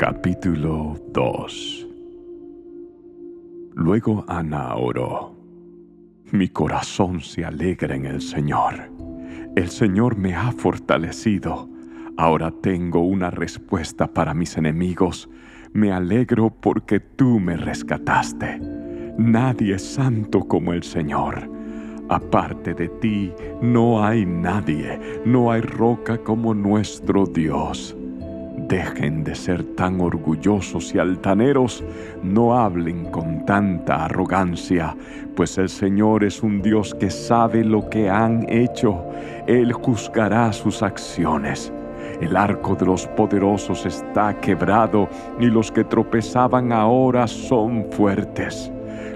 Capítulo 2 Luego Ana oró. Mi corazón se alegra en el Señor. El Señor me ha fortalecido. Ahora tengo una respuesta para mis enemigos. Me alegro porque tú me rescataste. Nadie es santo como el Señor. Aparte de ti no hay nadie, no hay roca como nuestro Dios. Dejen de ser tan orgullosos y altaneros, no hablen con tanta arrogancia, pues el Señor es un Dios que sabe lo que han hecho, Él juzgará sus acciones. El arco de los poderosos está quebrado y los que tropezaban ahora son fuertes.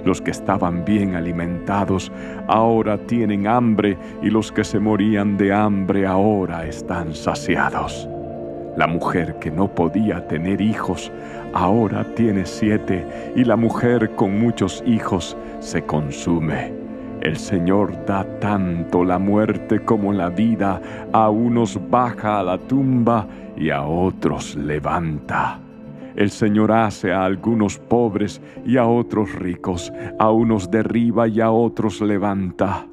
Los que estaban bien alimentados ahora tienen hambre y los que se morían de hambre ahora están saciados. La mujer que no podía tener hijos ahora tiene siete y la mujer con muchos hijos se consume. El Señor da tanto la muerte como la vida, a unos baja a la tumba y a otros levanta. El Señor hace a algunos pobres y a otros ricos, a unos derriba y a otros levanta.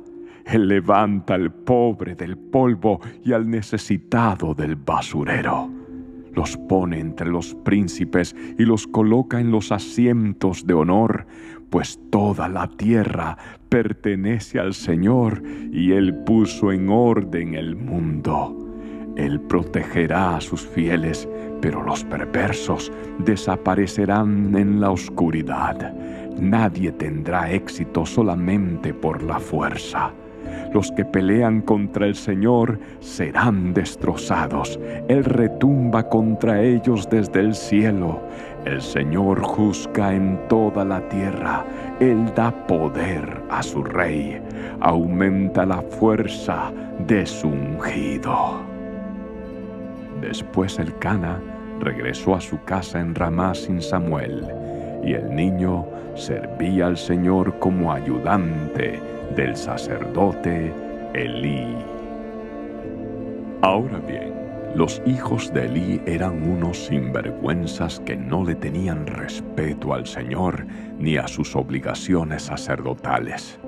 Él levanta al pobre del polvo y al necesitado del basurero. Los pone entre los príncipes y los coloca en los asientos de honor, pues toda la tierra pertenece al Señor y Él puso en orden el mundo. Él protegerá a sus fieles, pero los perversos desaparecerán en la oscuridad. Nadie tendrá éxito solamente por la fuerza. Los que pelean contra el Señor serán destrozados. Él retumba contra ellos desde el cielo. El Señor juzga en toda la tierra. Él da poder a su rey. Aumenta la fuerza de su ungido. Después el Cana regresó a su casa en Ramá sin Samuel, y el niño servía al Señor como ayudante del sacerdote Elí. Ahora bien, los hijos de Elí eran unos sinvergüenzas que no le tenían respeto al Señor ni a sus obligaciones sacerdotales.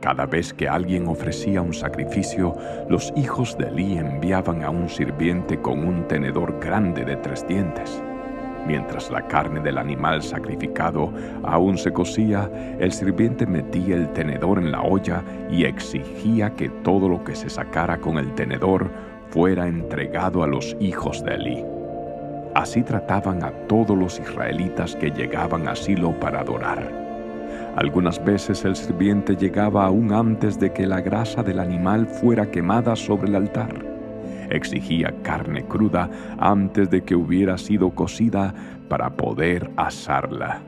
Cada vez que alguien ofrecía un sacrificio, los hijos de Elí enviaban a un sirviente con un tenedor grande de tres dientes. Mientras la carne del animal sacrificado aún se cocía, el sirviente metía el tenedor en la olla y exigía que todo lo que se sacara con el tenedor fuera entregado a los hijos de Elí. Así trataban a todos los israelitas que llegaban a Silo para adorar. Algunas veces el sirviente llegaba aún antes de que la grasa del animal fuera quemada sobre el altar. Exigía carne cruda antes de que hubiera sido cocida para poder asarla.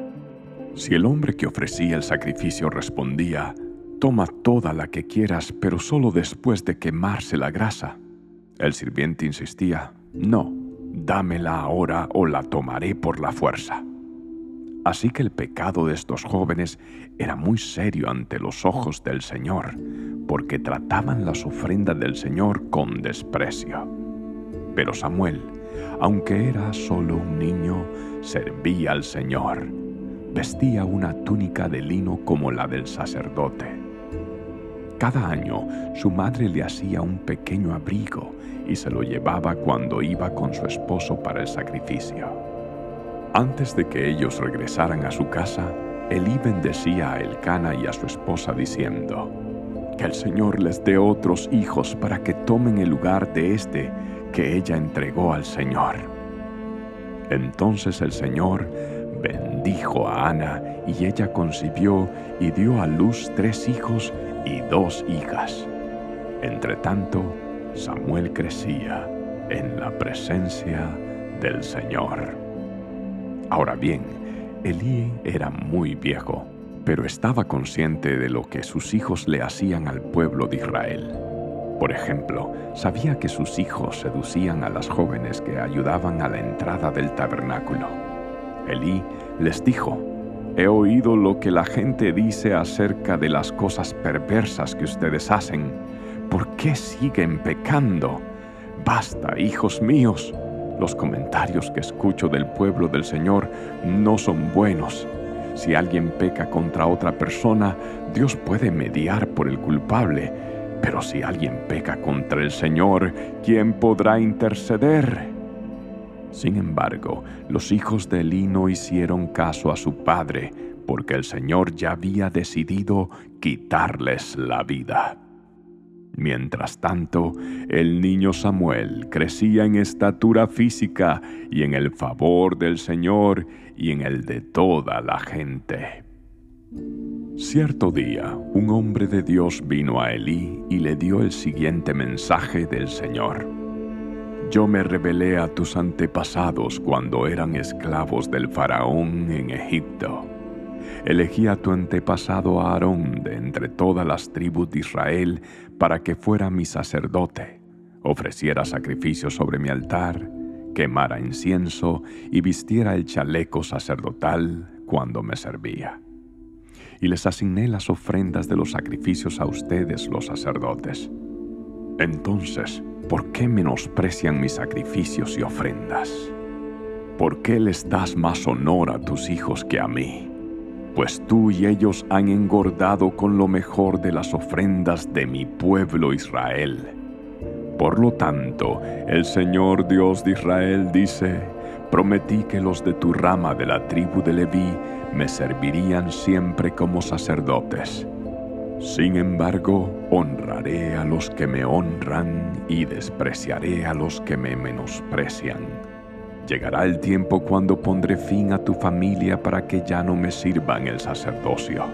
Si el hombre que ofrecía el sacrificio respondía, Toma toda la que quieras, pero solo después de quemarse la grasa. El sirviente insistía, No, dámela ahora o la tomaré por la fuerza. Así que el pecado de estos jóvenes era muy serio ante los ojos del Señor, porque trataban las ofrendas del Señor con desprecio. Pero Samuel, aunque era solo un niño, servía al Señor. Vestía una túnica de lino como la del sacerdote. Cada año su madre le hacía un pequeño abrigo y se lo llevaba cuando iba con su esposo para el sacrificio. Antes de que ellos regresaran a su casa, Elí bendecía a Elcana y a su esposa diciendo, Que el Señor les dé otros hijos para que tomen el lugar de este que ella entregó al Señor. Entonces el Señor bendijo a Ana y ella concibió y dio a luz tres hijos y dos hijas. Entretanto, Samuel crecía en la presencia del Señor. Ahora bien, Elí era muy viejo, pero estaba consciente de lo que sus hijos le hacían al pueblo de Israel. Por ejemplo, sabía que sus hijos seducían a las jóvenes que ayudaban a la entrada del tabernáculo. Elí les dijo, He oído lo que la gente dice acerca de las cosas perversas que ustedes hacen. ¿Por qué siguen pecando? Basta, hijos míos, Los comentarios que escucho del pueblo del Señor no son buenos. Si alguien peca contra otra persona, Dios puede mediar por el culpable. Pero si alguien peca contra el Señor, ¿quién podrá interceder? Sin embargo, los hijos de Elí no hicieron caso a su padre, porque el Señor ya había decidido quitarles la vida. Mientras tanto, el niño Samuel crecía en estatura física y en el favor del Señor y en el de toda la gente. Cierto día, un hombre de Dios vino a Elí y le dio el siguiente mensaje del Señor. Yo me revelé a tus antepasados cuando eran esclavos del faraón en Egipto. Elegí a tu antepasado Aarón de entre todas las tribus de Israel para que fuera mi sacerdote, ofreciera sacrificios sobre mi altar, quemara incienso y vistiera el chaleco sacerdotal cuando me servía. Y les asigné las ofrendas de los sacrificios a ustedes los sacerdotes. Entonces, ¿por qué menosprecian mis sacrificios y ofrendas? ¿Por qué les das más honor a tus hijos que a mí? Pues tú y ellos han engordado con lo mejor de las ofrendas de mi pueblo Israel. Por lo tanto, el Señor Dios de Israel dice, prometí que los de tu rama de la tribu de Leví me servirían siempre como sacerdotes. Sin embargo, honraré a los que me honran y despreciaré a los que me menosprecian. Llegará el tiempo cuando pondré fin a tu familia para que ya no me sirvan el sacerdocio.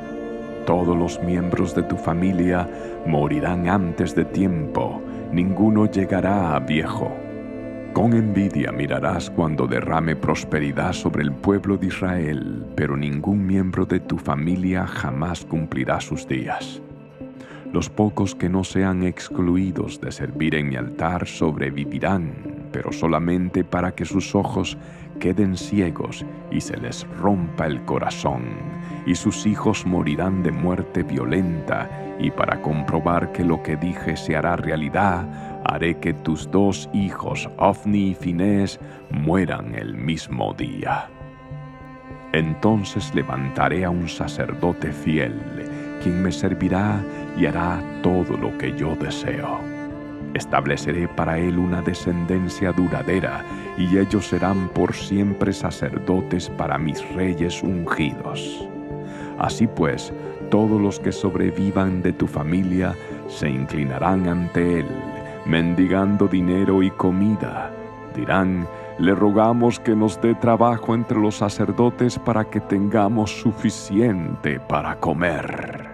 Todos los miembros de tu familia morirán antes de tiempo, ninguno llegará a viejo. Con envidia mirarás cuando derrame prosperidad sobre el pueblo de Israel, pero ningún miembro de tu familia jamás cumplirá sus días. Los pocos que no sean excluidos de servir en mi altar sobrevivirán pero solamente para que sus ojos queden ciegos y se les rompa el corazón, y sus hijos morirán de muerte violenta, y para comprobar que lo que dije se hará realidad, haré que tus dos hijos, Ofni y Finés, mueran el mismo día. Entonces levantaré a un sacerdote fiel, quien me servirá y hará todo lo que yo deseo. Estableceré para él una descendencia duradera, y ellos serán por siempre sacerdotes para mis reyes ungidos. Así pues, todos los que sobrevivan de tu familia se inclinarán ante él, mendigando dinero y comida. Dirán, le rogamos que nos dé trabajo entre los sacerdotes para que tengamos suficiente para comer.